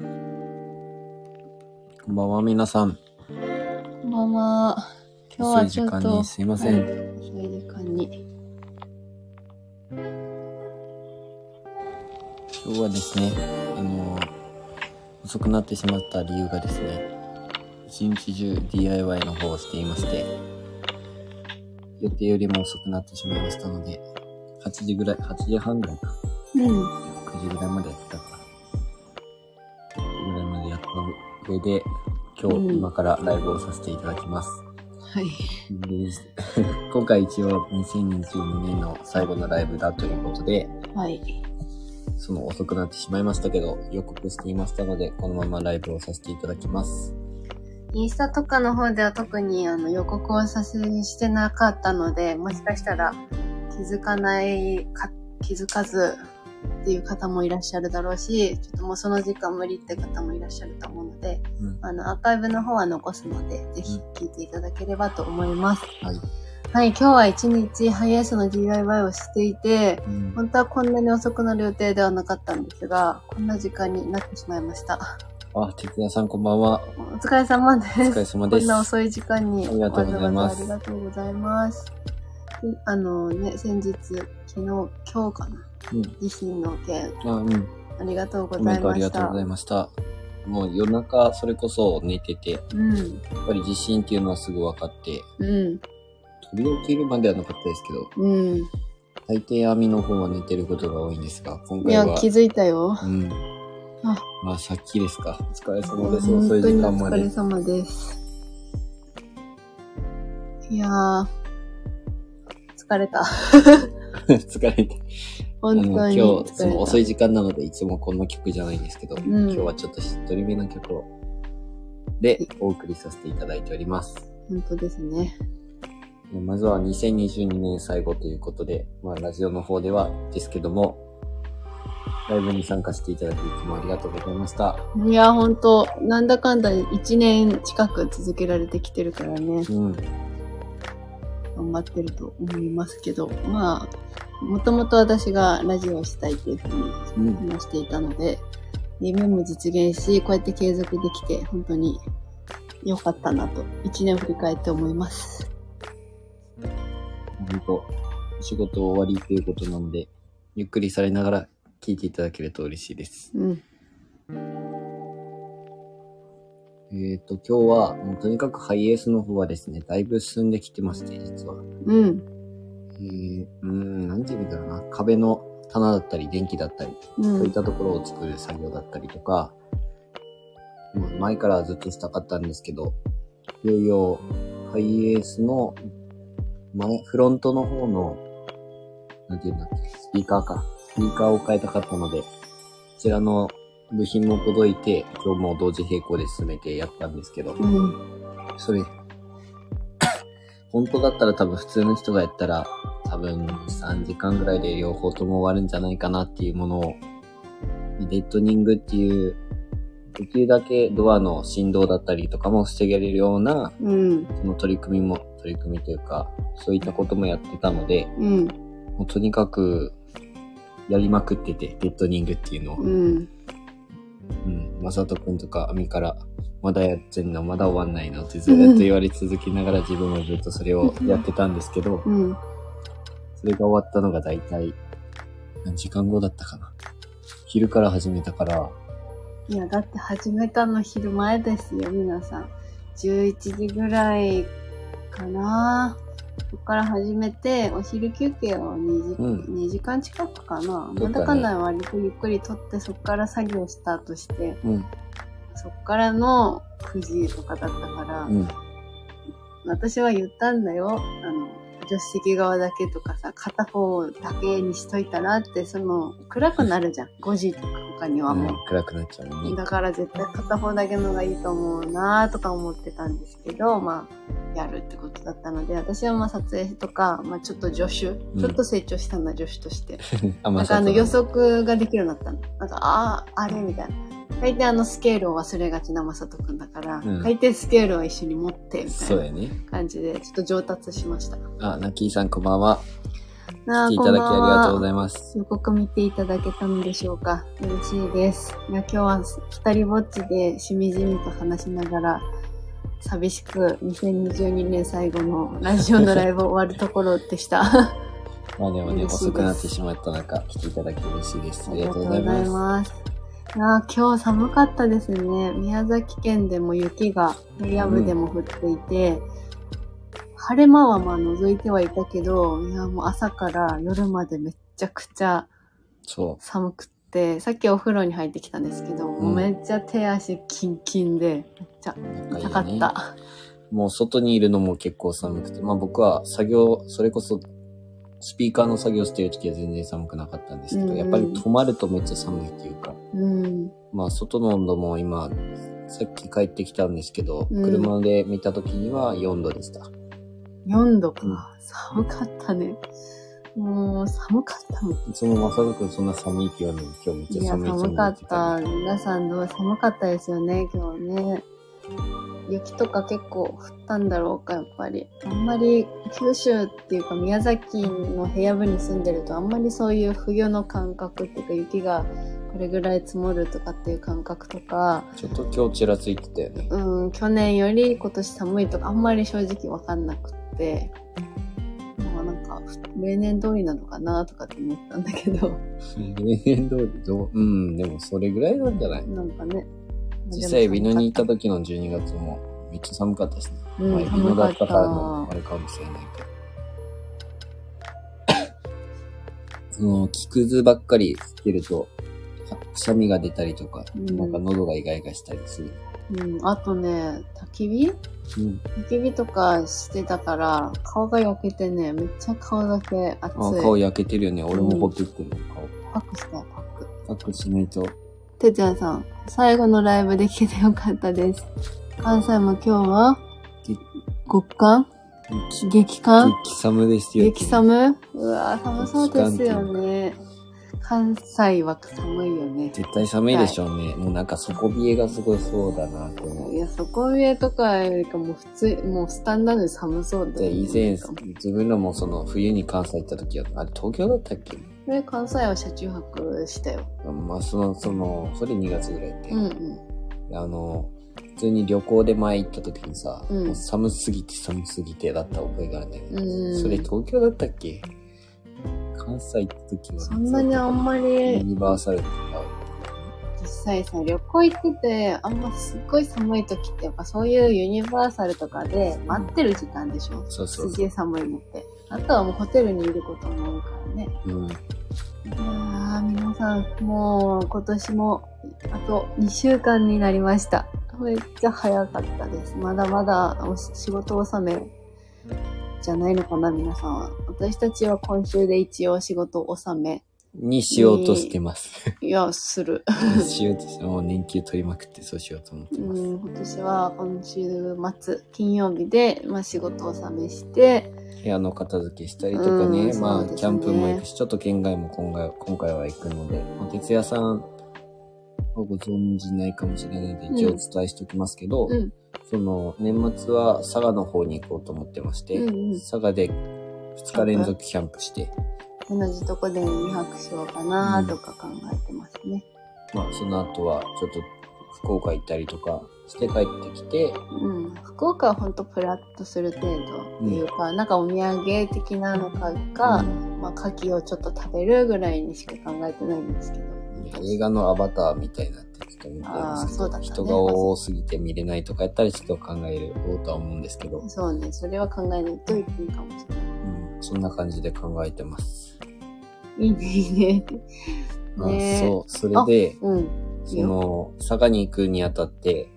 こんばんは、皆さん。こんばんは。今日遅はいちょっと。時間にすいません。はい遅い時間に。今日はですね、あの遅くなってしまった理由がですね、一日中 DIY の方をしていまして、予定よりも遅くなってしまいましたので、8時ぐらい、8時半ぐらいか、うん。9時ぐらいまでやってたから、った上で、今うん日、今からライブをさせていただきます。はい。で 今回一応2022年の最後のライブだということで、はい。その遅くなってしまいましたけど、予告していましたので、このままライブをさせていただきます。インスタとかの方では特にあの予告をさせしてなかったので、もしかしたら気づかないか、気づかずっていう方もいらっしゃるだろうし、ちょっともうその時間無理って方もいらっしゃると思うので、うん。あの、アーカイブの方は残すので、ぜひ聞いていただければと思います。はい。はい、今日は一日ハイエースの DIY をしていて、うん本当はこんなに遅くなる予定ではなかったんですが、こんな時間になってしまいました。あ、哲也さんこんばんは。お疲れ様です。お疲れ様です。こんな遅い時間にありがとうございますありがとうございます。であのね、先日、昨日、今日かな、うん。地震の件、あ、うん。ありがとうごコメントあざいましたりがとうござい。ました。もう夜中、それこそ寝てて、やっうん、ぱり地震っていうのはすぐ分かって、うん、飛び起きるまではなかったですけど、うん。大抵網の方は寝てることが多いんですが、今いや回は、、気づいたよ。うん。あまあ、さっきですか。お疲れ様です。本遅い当にお時間まで疲れ。様です。いやー、疲れた。疲れた。本当に。今日、その遅い時間なので、いつもこの曲じゃないんですけど、ん今日はちょっとしっとりめな曲を、で、お送りさせていただいております。本当ですね。まずは2022年最後ということで、まあ、ラジオの方ではですけども、ライブに参加していただき、いつもありがとうございました。いや、本当なんだかんだ1年近く続けられてきてるからね。うん。頑張ってると思いますけど、まあ、もともと私がラジオをしたいっていうふうにうん。話していたので、夢も実現し、こうやって継続できて、本当に良かったなと、一年振り返って思います。本当仕事終わりということなので、ゆっくりされながら聞いていただけると嬉しいです。うん。えっ、と、今日は、もうとにかくハイエースの方はですね、だいぶ進んできてまして、実は。うん。えー、うーん、なんて言うんだろうな。壁の棚だったり、電気だったり、う。そういったところを作る作業だったりとか、まあ前からずっとしたかったんですけど、いよいよ、ハイエースの前、フロントの方の、なんて言うんだっけ、スピーカーか。スピーカーを変えたかったので、こちらの部品も届いて、今日も同時並行で進めてやったんですけど、うん。それ、本当だったら多分普通の人がやったら、多分3時間ぐらいで両方とも終わるんじゃないかなっていうものを、デッドニングっていう、できるだけドアの振動だったりとかも防げれるような、うん。その取り組みも、取り組みというか、そういったこともやってたので、うん。もうとにかく、やりまくってて、デッドニングっていうのを。うん。うん。まさとくんとか、アミから、まだやってんの、まだ終わんないのってずっと言われ続けながら自分もずっとそれをやってたんですけど、うん。それが終わったのがだいたい、何時間後だったかな。昼から始めたから、いや、だって始めたの昼前ですよ、皆さん。11時ぐらいかな。そこから始めて、お昼休憩を2時,、うん2時間近くかな。なんだかんだ割とゆっくりとって、そこから作業スタートして、うん、そこからの9時とかだったから、うん、私は言ったんだよ。あの、助手席側だけとかさ、片方だけにしといたらって、その、暗くなるじゃん。5時とか他にはもう。うん暗くなっちゃうね。だから絶対片方だけのがいいと思うなとか思ってたんですけど、まあ、やるってことだったので、私はまあ撮影とか、まあちょっと助手、んちょっと成長したんだ、助手として。あ、なんかあの予測ができるようになったの。なんか、ああ、あれみたいな。大抵あのスケールを忘れがちなまさとくんだから、うん大抵スケールを一緒に持って、みたいな。感じで、ちょっと上達しました。あ、ナッキーさんこんばんは。あ来ていただきありがとうございます。予告見ていただけたのでしょうか嬉しいです。いや、今日は二人ぼっちでしみじみと話しながら、寂しく2022年最後のラジオのライブ終わるところでした。あ まあでもね、遅くなってしまった中、来ていただき嬉しいです。ありりがとうございます。ます。いや今日寒かったですね。宮崎県でも雪が平野部でも降っていて、晴れ間はまあ除いてはいたけど、いやもう朝から夜までめっちゃくちゃそ寒くって、さっきお風呂に入ってきたんですけど、もうめっちゃ手足キンキンで、めっちゃう。痛かっ仲いいねた。もう外にいるのも結構寒くて、まあ僕は作業、それこそスピーカーの作業してる時は全然寒くなかったんですけど、うんうんやっぱり止まるとめっちゃ寒いっていうか、うん。まあ外の温度も今、さっき帰ってきたんですけど、うん車で見た時には4度でした。4度か。うん寒かったね。もう寒かったもん。いつもまさかくんそんな寒いって言わないのに今日めっちいや、ゃ寒い寒かっ言た。てね皆さんどう寒かったですよね、今日ね。雪とか結構降ったんだろうか、やっぱり。あんまり九州っていうか宮崎の平野部に住んでるとあんまりそういう冬の感覚っていうか雪がこれぐらい積もるとかっていう感覚とか、ちょっと今日ちらついてたよね。うん、去年より今年寒いとかあんまり正直わかんなくって、まあなんか例年通りなのかなとかって思ったんだけど、例年通りどう、うん、でもそれぐらいなんじゃない？なんかね。実際、美濃に行った時の12月もめっちゃ寒かったですね。うんまあ、だったからのあれかもしれないけど。その、木くずばっかりつけると、くしゃみが出たりとか、うんなんか喉がイガイガしたりする。うん、あとね、焚き火？うん。焚き火とかしてたから、顔が焼けてね、めっちゃ顔だけ熱い。あ顔焼けてるよね。俺もほってってる顔。パックしたよ、パック。パックしないと。てつやさん、最後のライブできてよかったです。関西も今日はげ極寒？激激寒？激寒ですよ。激寒？うわ寒そうですよね。関西は寒いよね。絶対寒いでしょうね。もうなんか底冷えがすごいそうだなって思う。いや、底上とかよりかもう普通、もうスタンダードで寒そうだで、よね以前、自分らもその冬に関西行った時は、あれ東京だったっけ？で、関西は車中泊したよ。まあ、その、その、それ2月ぐらいって。うんうん。あの、普通に旅行で前行った時にさ、うんもう寒すぎて寒すぎてだった覚えがあるんだよね。うんそれ東京だったっけ？関西行った時は。そんなにあんまユり、ニバーサルとか。実際さ、旅行行ってて、あんますっごい寒い時って、やっぱそういうユニバーサルとかで待ってる時間でしょ？そうそうすげえ寒いのって。あとはもうホテルにいることも多いからね。うん。いやー、皆さん、もう今年もあと2週間になりました。めっちゃ早かったです。まだまだお仕事納めじゃないのかな、皆さんは。私たちは今週で一応仕事納め。にしようとしてます。いや、する。にしようとして、もう年休取りまくってそうしようと思ってます。うん、今年は今週末、金曜日で、まあ、仕事納めして、部屋の片付けしたりとかね、うんまあ、キャンプも行くし、ちょっと県外も今回今回は行くので、まあ、哲也さんはご存知ないかもしれないので、一応お伝えしておきますけど、うんその、年末は佐賀の方に行こうと思ってまして、うんうん佐賀で2日連続キャンプして、同じとこで2泊しようかなとか考えてますね。まあ、その後はちょっと福岡行ったりとかして帰ってきて、うん、福岡はほんとプラッとする程度っていうか、なんかお土産的なの買うか、まあ、牡蠣をちょっと食べるぐらいにしか考えてないんですけど。映画のアバターみたいになってちょっと見てますけど、ね。人が多すぎて見れないとかやったらちょっと考えるとは思うんですけど、そうね、それは考えないといけないかもしれない。うん、そんな感じで考えてます。いいね、いいね。あねそう、それで、うん。そよの、佐賀に行くにあたって、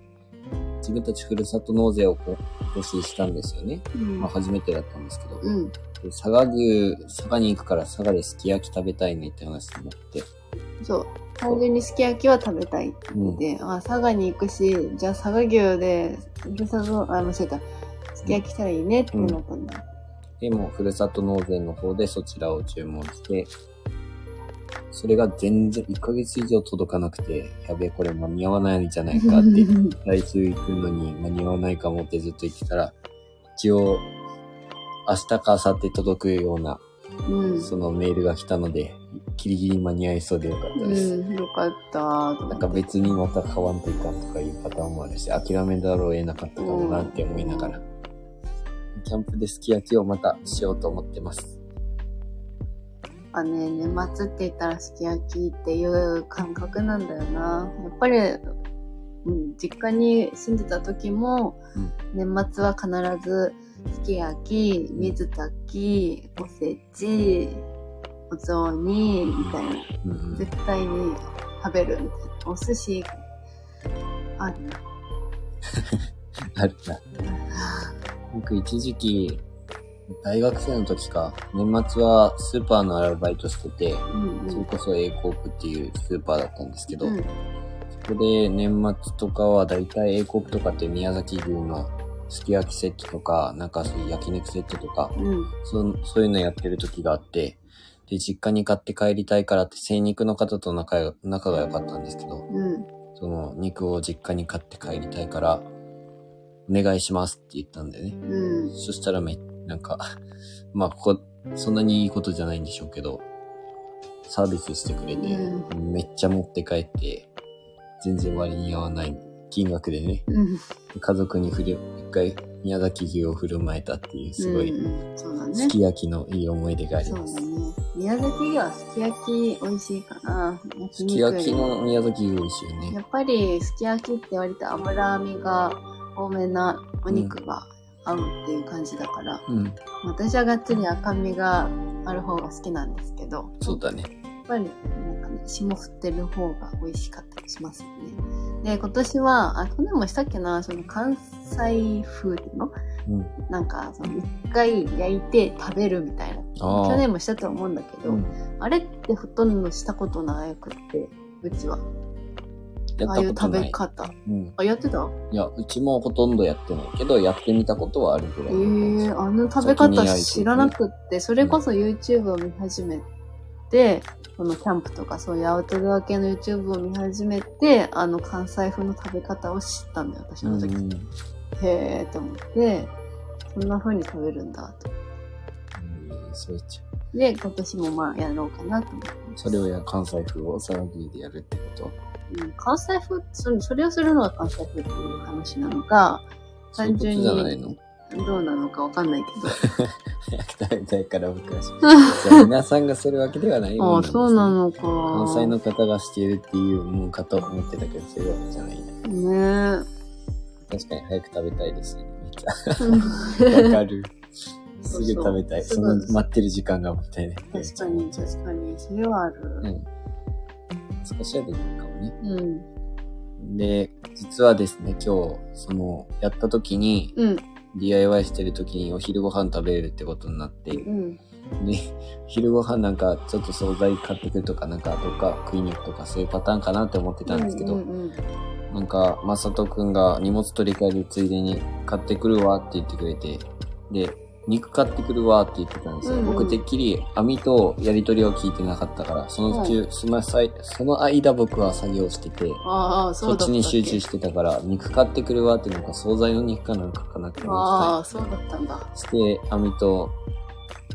自分たちふるさと納税を今年したんですよね。うんまあ初めてだったんですけど、うん。で佐賀牛、佐賀に行くから佐賀ですき焼き食べたいねって話になって、そう。単純にすき焼きは食べたいって言って、あ、佐賀に行くし、じゃあ佐賀牛で、ふるさと、あ、間違えた。すき焼きしたらいいねってなったんだ。でも、ふるさと納税の方でそちらを注文して、それが全然1ヶ月以上届かなくて、やべえ、これ間に合わないんじゃないかって、来週行くのに間に合わないかもってずっと言ってたら、一応、明日か明後日届くようなうん。そのメールが来たので、ギリギリ間に合いそうでよかったです。うん、よかった。なんか別にまた買わんといかんとかいうパターンもあるし、諦めざるを得なかったかもなって思いながら、キャンプですき焼きをまたしようと思ってます。あね、年末って言ったらすき焼きっていう感覚なんだよな。やっぱり、うん、実家に住んでた時も、年末は必ずすき焼き、水炊き、おせち、お雑煮、みたいな。うんうん絶対に食べるみたいな。お寿司、あるな。あるな。僕一時期、大学生の時か、年末はスーパーのアルバイトしてて、うんそれこそ A コープっていうスーパーだったんですけど、うん。そこで年末とかはだいたい A コープとかって宮崎牛のすき焼きセットとか、なんかそういう焼肉セットとか、うん。そうそういうのやってる時があって、で、実家に買って帰りたいからって精肉の方と仲が仲が良かったんですけど、うん。その肉を実家に買って帰りたいから、お願いしますって言ったんでね。うん。そしたらめ、なんか、まあ、ここ、そんなにいいことじゃないんでしょうけど、サービスしてくれて、うめっちゃ持って帰って、全然割に合わない金額でね、うん。家族に振る、一回宮崎牛を振る舞えたっていう、すごい。すき焼きのいい思い出があります。そうだね。宮崎牛はすき焼き美味しいかな。すき焼きの宮崎牛美味しいよね。やっぱりすき焼きって割と脂身が多めなお肉が合うっていう感じだから、うん、私はがっつり赤身がある方が好きなんですけど、そうだね。やっぱりなんかね、霜降ってる方が美味しかったりしますよね。で、今年は、あ、去年もしたっけな、その関西風っていうのうん。なんか、その一回焼いて食べるみたいな。去年もしたと思うんだけど、うん。あれってほとんどしたことなくって、うちは。やっああいう食たことない。べ方。うん。あ、やってた？いや、うちもほとんどやってないけど、やってみたことはあるぐらえいえの感じ。あの食べ方知らなくって、それこそ YouTube を見始めて、そのキャンプとかそういうアウトドア系の YouTube を見始めて、あの関西風の食べ方を知ったんだよ、私の時。うん。へーって思って、そんな風に食べるんだと。うんそう言っちゃう。で、今年もまあやろうかなと思って。それをや関西風をさらぎでやるってこと？うん、関西風それ、それをするのが関西風っていう話なのか、そういうことじゃないの？どうなのかわかんないけど。早く食べたいから僕はし。じゃあ皆さんがするわけではないもああ、んねそうなのか。関西の方がしているっていうもんかと思ってたけど、そういうわけじゃないね。ね確かに早く食べたいですね。めっちえ。ゃ。わかる。すぐ食べたい。その待ってる時間がもったいない。確かに、確かに。それはある。うん。少しはできるかもね。うん。で、実はですね、今日、その、やった時に、うん。DIY してる時にお昼ご飯食べれるってことになって、うん。で、昼ご飯なんかちょっと惣菜買ってくるとか、なんかどっか食いに行くとかそういうパターンかなって思ってたんですけど、うんうんなんか、まさとくんが荷物取り替えるついでに買ってくるわって言ってくれて、で、肉買ってくるわって言ってたんですよ。うんうん僕てっきり網とやり取りを聞いてなかったから、その中、その際その間僕は作業してて、ああ、そだっちに集中してたから、肉買ってくるわってなんか惣菜の肉かなんかかなって思ってああ、そうだったんだ。た。して、網と、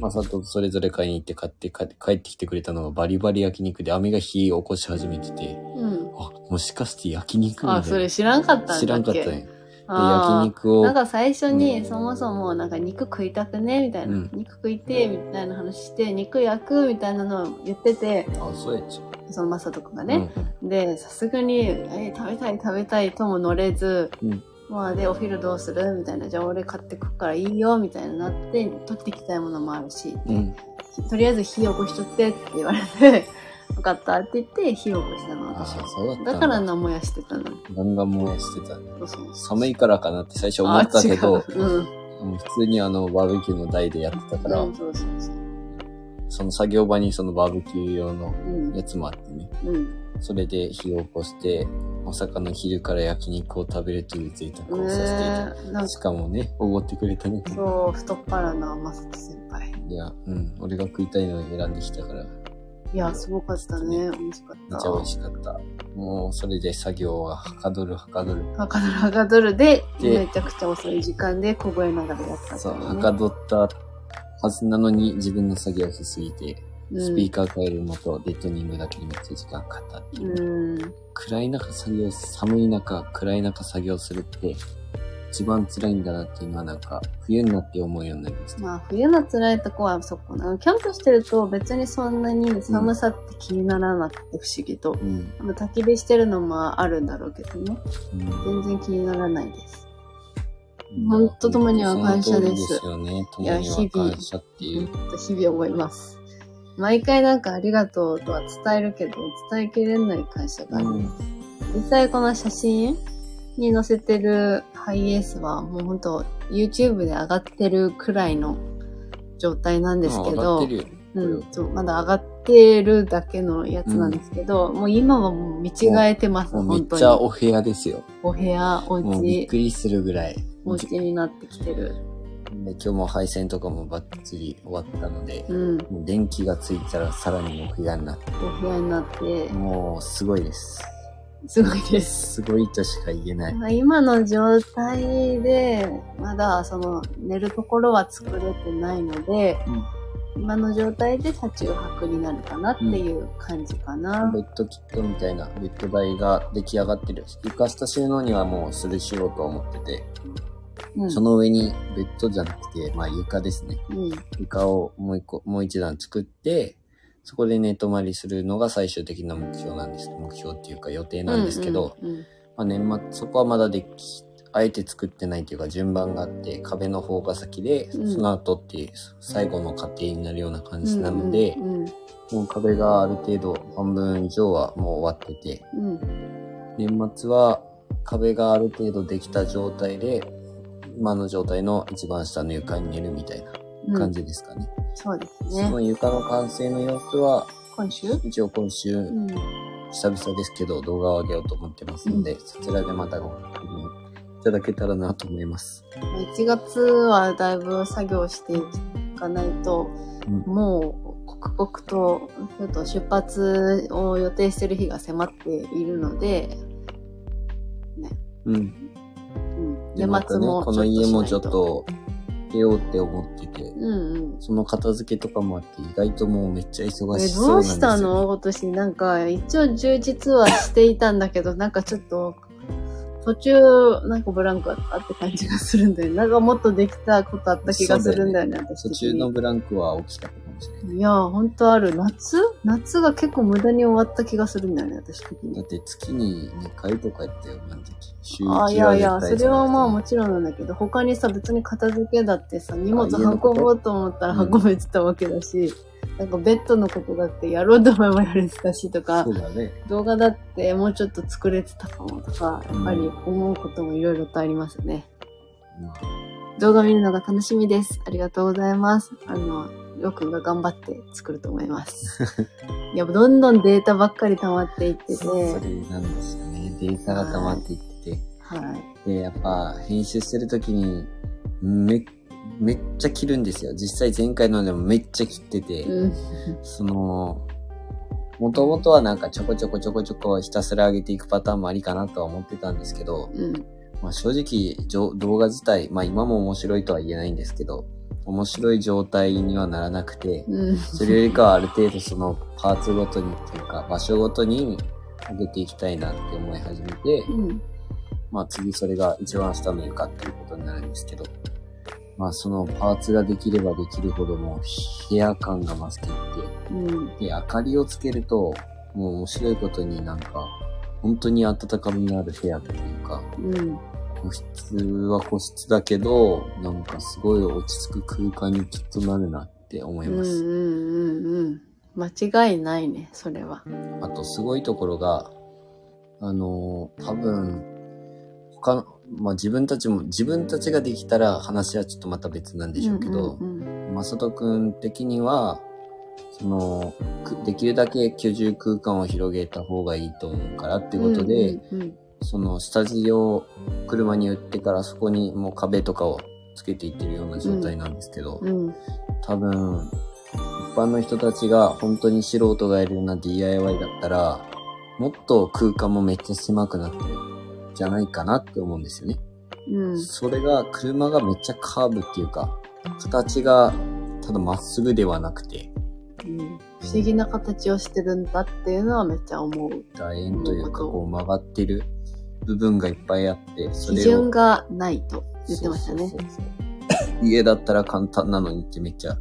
まさとそれぞれ買いに行って買って帰って帰ってきてくれたのがバリバリ焼肉で網が火起こし始めてて、うん。あ、もしかして焼肉みたいなあ、それ知らんかったんだっけ？知らんかったね。で、あ焼肉をーなん、か最初に、うんそもそもなんか肉食いたくねみたいな、うん肉食いてみたいな話して、肉焼くみたいなのを言ってて、あ、そうやっちゃそのマサト君がう。ね。で、さすがに、え食べたい食べたいとも乗れず、うんまあで、お昼どうするみたいな、じゃあ俺買ってくからいいよ、みたいになって、取ってきたいものもあるし。とりあえず火起こしとってって言われて、分かったって言って火起こしたの、あ私は。そうだったんだだから名もやしてたの。ガンガン燃やしてたね。そうそう寒いからかなって最初思ったけど、あ違ううん。うん普通にあの、バーベキューの台でやってたから、うん、そうそうそう。その作業場にそのバーベキュー用のうん。やつもあってね。うん。それで火を起こして、まさかの昼から焼肉を食べるという贅沢をさせていた。ねえ、なんかしかもね、おごってくれたね。そう、太っ腹なマサト先輩。いや、うん。俺が食いたいのを選んできたから、いや、すごかったね。美味しかった。めっちゃ美味しかった。もう、それで作業ははかどるはかどる。はかどるはかどるで、でめちゃくちゃ遅い時間で凍えながらやったってそ、いうはかどった、ははずなのに自分の作業しすぎて、うんスピーカー変えるのとデッドニングだけにめっちゃ時間かかったっていう。うん。暗い中作業、寒い中、暗い中作業するって、一番辛いんだなっていうのはなんか、冬になって思うようになりました。まあ、冬の辛いとこはそこな。キャンプしてると別にそんなに寒さって気にならなくて不思議と。うん。まあ焚き火してるのもあるんだろうけどね。うん全然気にならないです。ほんと共には感謝ですですよね。いや共には感謝っていう。日々思います。毎回なんかありがとうとは伝えるけど、伝えきれない感謝があります。実際この写真に載せてるハイエースはもうほんと YouTube で上がってるくらいの状態なんですけど、まだ上がってるだけのやつなんですけど、もう今はもう見違えてます、本当に。ちゃお部屋ですよ。お部屋、おもうびっ家、くりするぐらい。お家になってきてる。で今日も配線とかもバッチリ終わったので、うん、もう電気がついたらさらにお部屋になって、お部屋になって、もうすごいです。すごいです。すごいとしか言えない。まあ今の状態で、まだその寝るところは作れてないので、今の状態で車中泊になるかなっていう感じかな。ベッドキットみたいなベッド台が出来上がってる。床下収納にはもうするしようと思ってて、うん。その上にベッドじゃなくて、まあ床ですね。うん。床をもう一個、もう一段作って、そこで寝泊まりするのが最終的な目標なんです。目標っていうか予定なんですけど、うんうんまあ年末、そこはまだでき、あえて作ってないっていうか順番があって、壁の方が先で、うん。その後っていう最後の過程になるような感じなので、うんうんもう壁がある程度半分以上はもう終わってて、うん。年末は壁がある程度できた状態で、今の状態の一番下の床に寝るみたいうんな感じですかね。そうですそね。の床の完成の様子は、今週？一応今週、うん。久々ですけど動画を上げようと思ってますので、そちらでまたご確認いただけたらなと思います。1月はだいぶ作業していかないと、うんもう刻々とちょっと出発を予定してる日が迫っているので、うん。うん、年末もこの家もちょっと、出ようって思ってて、うんうん。その片付けとかもあって、意外ともうめっちゃ忙えしそうなんですよ、ね。どうしたの？今年なんか一応充実はしていたんだけど、なんかちょっと途中なんかブランクあったって感じがするんだよね。なんかもっとできたことあった気がするんだよね、私途。中のブランクは起きたかもしれない。いやー、ほんとある。夏？夏が結構無駄に終わった気がするんだよね、私的だにっ。て月に2回とかやったよ、あの時。週1あはいやいや、それはまあもちろんなんだけど、他にさ、別に片付けだってさ、荷物運ぼうと思ったらうん運べてたわけだし、なんかベッドのことだってやろうと思えばやれてたしとかそ、うだね。動画だってもうちょっと作れてたかもとか、やっぱり思うこともいろいろとありますね。まあ、動画見るのが楽しみです。ありがとうございます。あの、りょうくんが頑張って作ると思います。いや、どんどんデータばっかり溜まっていってて、それなんですよね。データが溜まっていってて。はい。で、やっぱ編集してる時に、め、めっちゃ切るんですよ。実際前回のでもめっちゃ切ってて、うん。その、もともとはなんかちょこちょこちょこちょこひたすら上げていくパターンもありかなとは思ってたんですけど、うん。まあ、正直じょ動画自体、まあ今も面白いとは言えないんですけど、面白い状態にはならなくて、うん。それよりかはある程度そのパーツごとにっていうか場所ごとに上げていきたいなって思い始めて、うん。まあ次それが一番下の床っていうことになるんですけど、まあそのパーツができればできるほどもう部屋感が増していっうん。て、で、明かりをつけると、もう面白いことになんか、本当に温かみのある部屋っていうか、うん。個室は個室だけど、なんかすごい落ち着く空間にきっとなるなって思いうん。うます。ん。うん。間違いないね、それは。あとすごいところが、あのー多分、他の、まあ自分たちも、自分たちができたら話はちょっとまた別なんでしょうけど、うんうんまさとくん的には、その、くできるだけ居住空間を広げた方がいいと思うからってうん、ことで、うんうんそのスタジオを車に売ってからそこにもう壁とかをつけていってるような状態なんですけど、うん。多分、一般の人たちが本当に素人がやるような DIY だったら、もっと空間もめっちゃ狭くなってるんじゃないかなって思うんですよね。うん。それが車がめっちゃカーブっていうか、形がただまっすぐではなくて、うん。不思議な形をしてるんだっていうのはめっちゃ思う。楕円というか、こう曲がってる部分がいっぱいあって、そ基れを準がないと言ってましたねそう。そうそう家だったら簡単なのにってめっちゃ、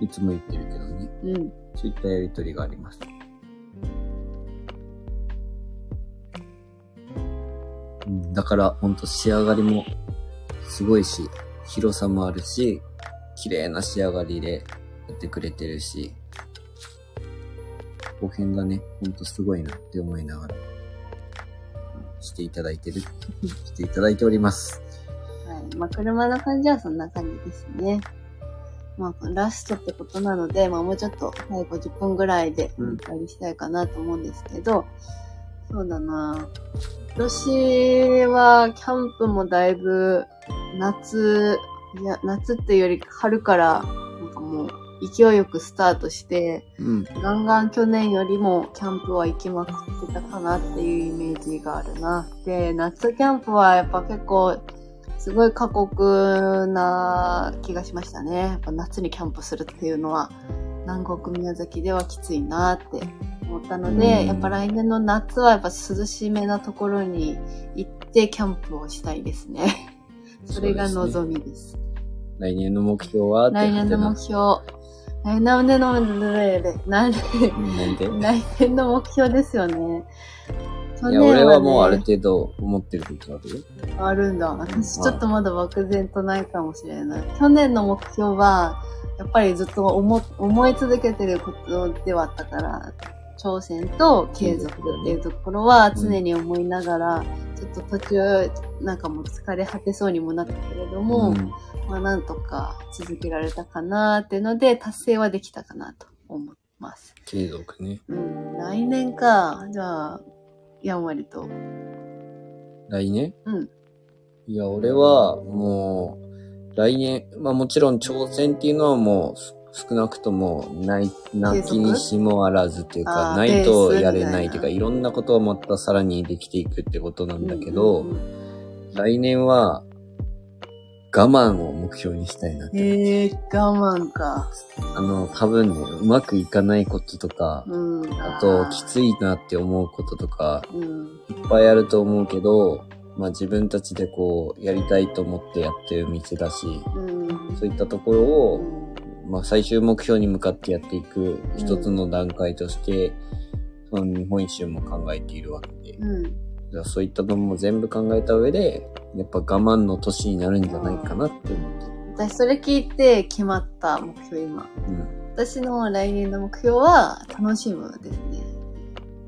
いつも言ってるけどね。うん。そういったやりとりがあります。うんだから、ほんと仕上がりもすごいし、広さもあるし、綺麗な仕上がりでやってくれてるし、後編がね、ほんとすごいなって思いながら、うんしていただいてる、していただいております。はい。まあ、車の感じはそんな感じですね。まあ、ラストってことなので、まあ、もうちょっと最後10分ぐらいでうんお送りしたいかなと思うんですけど、そうだな今年はキャンプもだいぶ夏、いや、夏っていうより春からなんかもう勢いよくスタートして、うん。ガンガン去年よりもキャンプは行きまくってたかなっていうイメージがあるな。で、夏キャンプはやっぱ結構、すごい過酷な気がしましたね。やっぱ夏にキャンプするっていうのは、南国宮崎ではきついなって思ったので、うんやっぱ来年の夏はやっぱ涼しめなところに行ってキャンプをしたいですね。それが望みです。来年の目標は来年の目標。来年の目標、なんで、なんで？来年の目標ですよね。去いや、年俺はもうあるね程度思ってることあるよ。あるんだ。私ちょっとまだ漠然とないかもしれない。去年の目標は、やっぱりずっと思思い続けてることではあったから、挑戦と継続っていうところは常に思いながら、ちょっと途中、なんかもう疲れ果てそうにもなったけれども、うんまあなんとか続けられたかなっていうので、達成はできたかなと思います。継続ね。うん、来年か。じゃあ、やんわりと。来年？うん。いや、俺はもう、来年、まあもちろん挑戦っていうのはもうす少なくともない、なきにしもあらずっていうか、ないとやれないっていうか、いろんなことをまたさらにできていくってことなんだけど、うんうんうん来年は我慢を目標にしたいなって。へえ我慢か。あの、多分ね、うまくいかないこととか、うん。あと、きついなって思うこととか、うん。いっぱいあると思うけど、まあ自分たちでこう、やりたいと思ってやってる店だし、うん。そういったところうを、んまあ最終目標に向かってやっていく一つの段階として、その日本一周も考えているわけで、うん。じゃあそういったのも全部考えた上で、やっぱ我慢の年になるんじゃないかなって思ってる。私それ聞いて決まった目標今。うん。私の来年の目標は楽しむですね。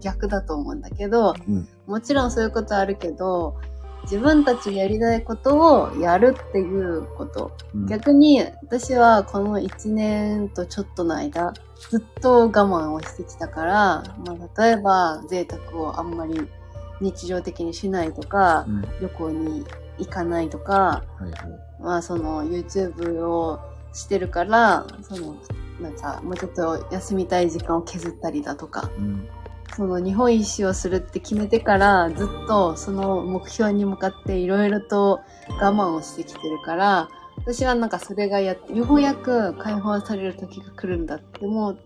逆だと思うんだけど、うんもちろんそういうことあるけど、自分たちでやりたいことをやるっていうこと。うん逆に私はこの1年とちょっとの間、ずっと我慢をしてきたから、まあ、例えば贅沢をあんまり日常的にしないとかう、ん。旅行に行かないとか、はいはい。まあその YouTube をしてるから、そのなんかもうちょっと休みたい時間を削ったりだとか、うん。その日本一周をするって決めてからずっとその目標に向かっていろいろと我慢をしてきてるから、私はなんかそれがやっようやく解放される時が来るんだって思っ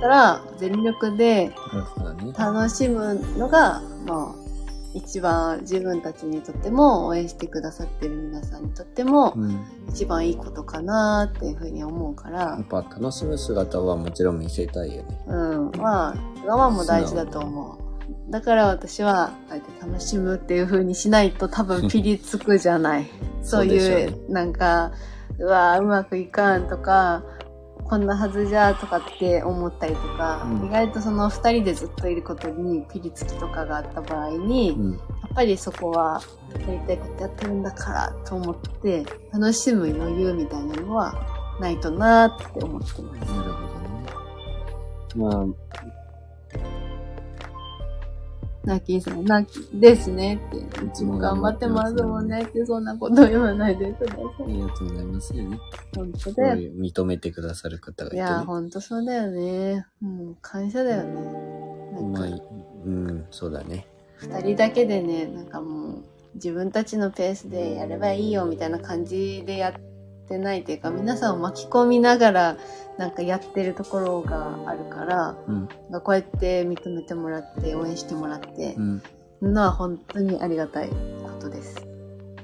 たら、全力で。楽しむのが、まあ、一番自分たちにとっても応援してくださってる皆さんにとってもうん。一番いいことかなっていうふうに思うからやっ、ぱ楽しむ姿はもちろん見せたいよね。うん、まあ、我慢も大事だと思う。だから私は、あえて楽しむっていうふうにしないと多分ピリつくじゃない。そういうう、なんか、うわーうまくいかんとか、こんなはずじゃとかって思ったりとか、うん意外とその二人でずっといることにピリつきとかがあった場合に、うん。やっぱりそこはやりたいことやってるんだからと思って、楽しむ余裕みたいなのはないとなーって思ってます。なるほどね。まナッキーさん、ナッキーですねって。いつつもも頑張っててまますすもんねって、そんなこと言わないでくださあ、ありがとうございますよね。い。本当だ認めてくださる方がいて、ね。いや、ほんとそうだよね。うん、感謝だよね。まあか、うん、そうだね。二人だけでね、なんかもう、自分たちのペースでやればいいよみたいな感じでやっってないというか、皆さんを巻き込みながら、なんかやってるところがあるから、うん。こうやって認めてもらって、応援してもらってう、ん。のは本当にありがたいことです。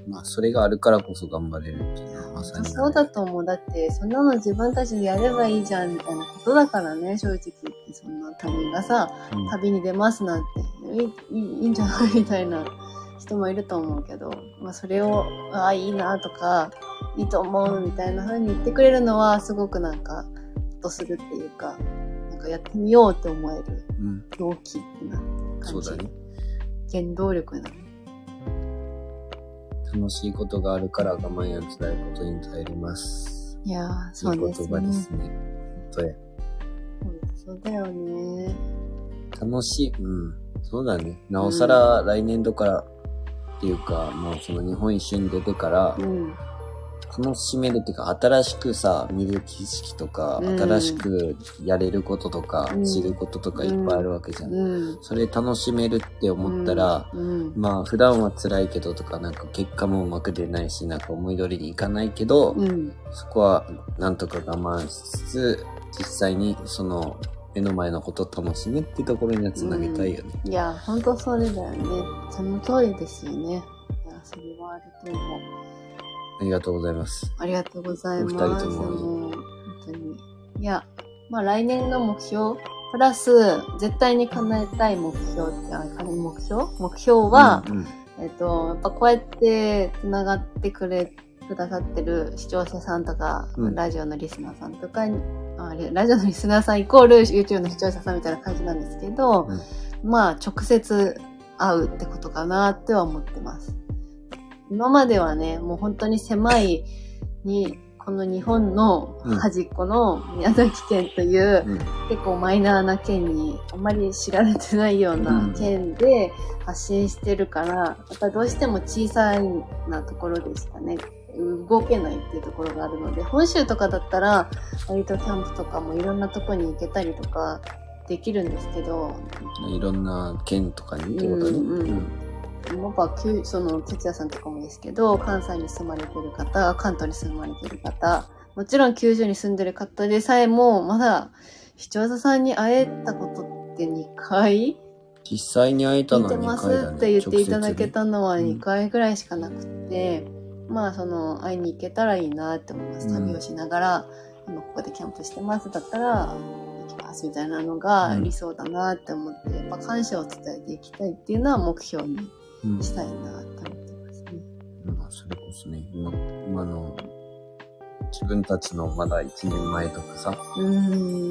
まあ、それがあるからこそ頑張れるっていうのはまさに、そうだと思う。だって、そんなの自分たちでやればいいじゃん、みたいなことだからね、正直言って、そんな他人がさ、うん旅に出ますなんて、いいいいんじゃない？みたいな人もいると思うけど、まあそれを、ああ、いいなとか、いいと思うみたいな風に言ってくれるのは、すごくなんか、とするっていうか、なんかやってみようって思えるうん。動機ってな感じ。そうだね。原動力になる。楽しいことがあるから我慢や辛いことに耐えれます。いやー、そいいうです言葉でね。すね。本当や。そうだよね。楽しい。うん。そうだね。なおさら来年度からっていうか、もうその日本一周に出てからう、ん。楽しめるっていうか、新しくさ、見る景色とか、うん新しくやれることとか、うん知ることとかいっぱいあるわけじゃん。うん。それ楽しめるって思ったら、うん。まあ普段は辛いけどとか、なんか結果もうまく出ないし、なんか思い通りにいかないけど、うん。そこはなんとか我慢しつつ、実際にその目の前のことを楽しむっていうところにはつなげたいよね。いや、ほんとそれだよね。その通りですよね。いや、それはあると思う。ありがとうございます。ありがとうございます。お二人とも本当に。いや、まあ来年の目標、プラス、絶対に叶えたい目標って、あ目標？目標は、うんうんえっと、やっぱこうやって繋がってくれ、くださってる視聴者さんとか、うん。ラジオのリスナーさんとかに、あれラジオのリスナーさんイコール YouTube の視聴者さんみたいな感じなんですけど、まあ直接会うってことかなっては思ってます。今まではね、もう本当に狭いに、この日本の端っこの宮崎県という、うん。結構マイナーな県にあんまり知られてないよううなん。県で発信してるから、やっぱどうしても小さいなところでしたね。動けないっていうところがあるので、本州とかだったら割とキャンプとかもいろんなとこに行けたりとかできるんですけど、いろんな県とかにってことね。うん。うん。やっぱその哲也さんとかもですけど関西に住まれてる方関東に住まれてる方。もちろん九州に住んでる方でさえもまだ視聴者さんに会えたことって2回実際に会えたのは2聞いてます回だね。って言っていただけたのは直接ね。2回ぐらいしかなくて、まあその会いに行けたらいいなって思います。うん旅をしながら、今ここでキャンプしてますだったら行きますみたいなのが理想だなって思って、やっぱ感謝を伝えていきたいっていうのは目標にうんしたいなって思ってますね。まあ、それこそね、今、今の、自分たちのまだ1年前とかさ。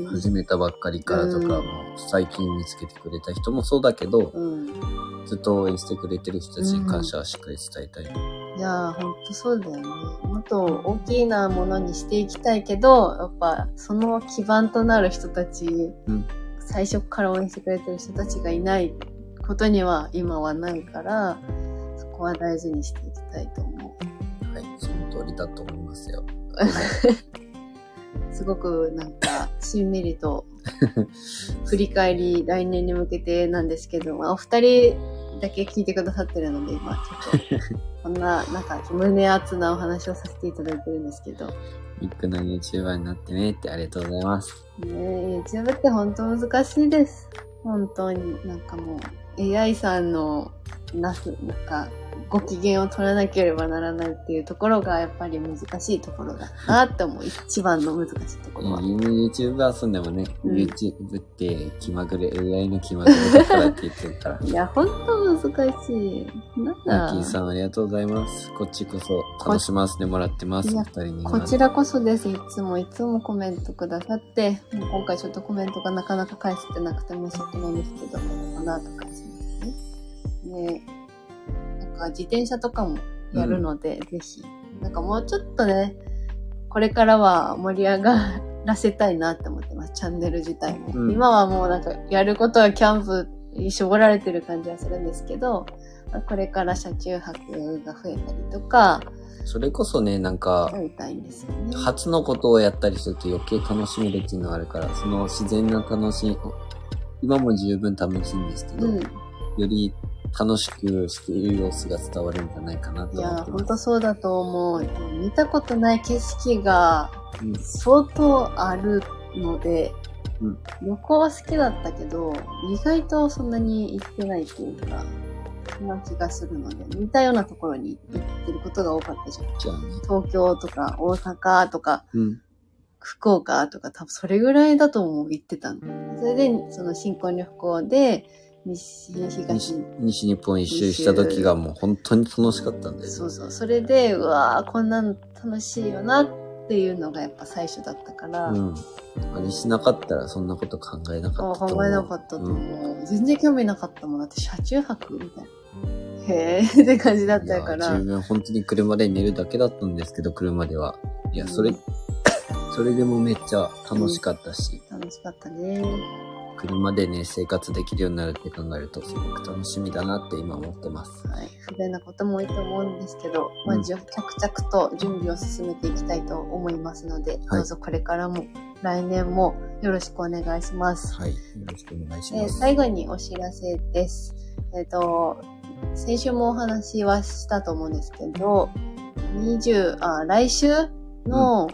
始めたばっかりからとか、うんもう最近見つけてくれた人もそうだけど、うん。ずっと応援してくれてる人たちに感謝はしっかり伝えたい。いやー、ほんとそうだよね。もっと大きなものにしていきたいけど、やっぱその基盤となる人たち、うん最初から応援してくれてる人たちがいないことには今はないから、そこは大事にしていきたいと思はい、その通りだと思いますよ。う。すごくなんか、しんみりと、振り返り、来年に向けてなんですけど、まあお二人だけ聞いてくださってるので、今ちょっと、こんな、なんか、胸熱なお話をさせていただいてるんですけど、ビッグな YouTuber になってねってありがとうございます。ねえ、YouTube って本当難しいです。本当に。なんかもう、AI さんのなす、なんか、ご機嫌を取らなければならないっていうところがやっぱり難しいところだなって思う。一番の難しいところは。YouTube 遊んでもね、うん YouTube って気まぐれ、AI の気まぐれだからって言ってるから。いや、本当難しい。なんだキーさんありがとうございます。こっちこそ楽しませてもらってます。こちらこそです。いつもいつもコメントくださって、もう今回ちょっとコメントがなかなか返せてなくて申し訳ないんですけど、この後返しますね。ねなんか自転車とかもやるので、ぜひ。なんかもうちょっとね、これからは盛り上がらせたいなって思ってます。チャンネル自体も。うん今はもうなんかやることはキャンプに絞られてる感じはするんですけど、まあこれから車中泊が増えたりとか、それこそね、なんか、やりたいんですよね。初のことをやったりすると余計楽しめるっていうのがあるから、その自然な楽しみ、今も十分楽しいんですけど、うん。より楽しくしている様子が伝わるんじゃないかなといや、思ってます。ほんとそうだと思う。見たことない景色がうん相当あるので、うん旅行は好きだったけど、意外とそんなに行ってないっていうか、そんな気がするので、似たようなところに行ってることが多かったじゃん。じゃあね。東京とか大阪とかうん。福岡とか多分それぐらいだと思う行ってたの。それで、その新婚旅行で、西、東西、西日本一周した時がもう本当に楽しかったんだよね。そうそう。それで、うわーこんなん楽しいよなっていうのがやっぱ最初だったから、うん。あれしなかったらそんなこと考えなかあったと思う。考えなかったとうん思う。全然興味なかったもん。だって車中泊みたいな。へーって感じだったから。自分本当に車で寝るだけだったんですけど、車では。いや、それ、それでもめっちゃ楽しかったし、楽しかったね。車でね、生活できるようになるって考えると、すごく楽しみだなって今思ってます。はい。不便なことも多いと思うんですけど、まあ、うんじゅ着々と準備を進めていきたいと思いますので、どうぞこれからも、来年もよろしくお願いします。はい。よろしくお願いしえーます。最後にお知らせです。えっ、と、先週もお話はしたと思うんですけど、20、あ、来週の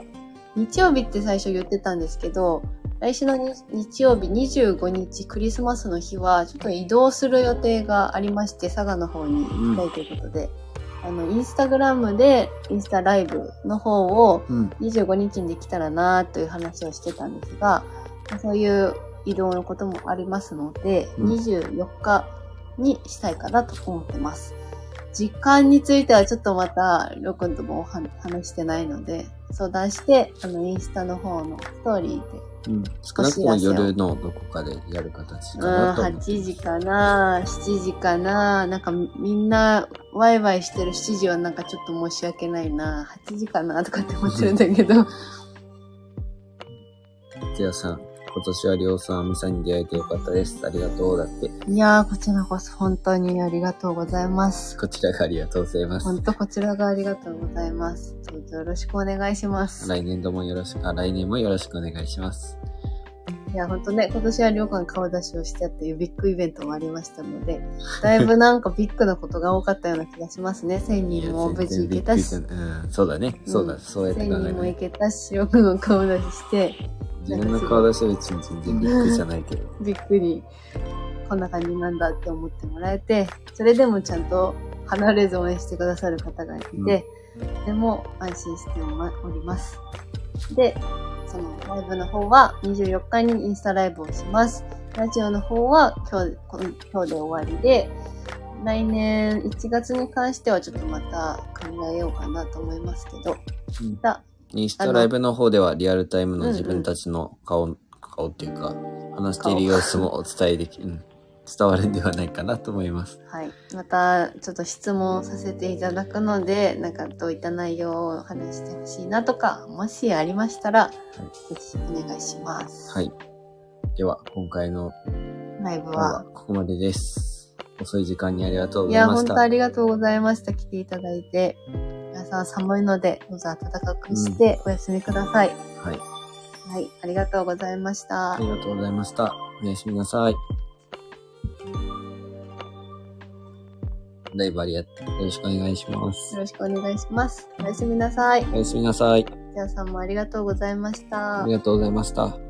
日曜日って最初言ってたんですけど、来週のに日曜日25日クリスマスの日はちょっと移動する予定がありまして、佐賀の方に行きたいということで、あの、インスタグラムでインスタライブの方をうん。25日にできたらなという話をしてたんですが、そういう移動のこともありますので、うん24日にしたいかなと思ってます。時間についてはちょっとまた、りょうくんとも話してないので、相談して、あの、インスタの方のストーリーで、うん。少なくとも夜のどこかでやる形うん、かなと思ってます。8時かな、7時かな、なんかみんなワイワイしてる7時はなんかちょっと申し訳ないな、8時かなとかって思ってるんだけど、哲也さん、今年はりょうさん、あみさんに出会えてよかったです。ありがとう。だって、いやー、こちらこそ本当にありがとうございます。こちらがありがとうございます。本当こちらがありがとうございます。どうぞよろしくお願いします。来年度もよろしく、あ、来年もよろしくお願いします。いや、本当ね、今年はりょうかん顔出しをしてっていうビッグイベントもありましたので、だいぶなんかビッグなことが多かったような気がしますね。1000人も無事行けたし、うん、そうだね。そうだ、うんそうやって考1000えない。人も行けたし、りょうくんの顔出しして、自分の顔出しは別に全然びっくりじゃないけど。びっくり、こんな感じなんだって思ってもらえて、それでもちゃんと離れず応援してくださる方がいて、うんとても安心しております。で、そのライブの方は24日にインスタライブをします。ラジオの方は今日、今日で終わりで、来年1月に関してはちょっとまた考えようかなと思いますけど、うんインスタライブの方ではリアルタイムの自分たちの顔、顔っていうか、話している様子もお伝えでき、うん、伝わるんではないかなと思います。はい。また、ちょっと質問させていただくので、なんかどういった内容を話してほしいなとか、もしありましたら、ぜひお願いします。はい。では、今回のライブは？は。ここまでです。遅い時間にありがとうごいや、ざいました。本当ありがとうございました。来ていただいて。皆さん寒いので、どうぞ暖かくしてお休みください。はい。はい。ありがとうございました。ありがとうございました。おやすみなさい。ライブありがとう。よろしくお願いします。よろしくお願いします。おやすみなさい。おやすみなさい。じゃあさんもありがとうございましたあり。がとうございました。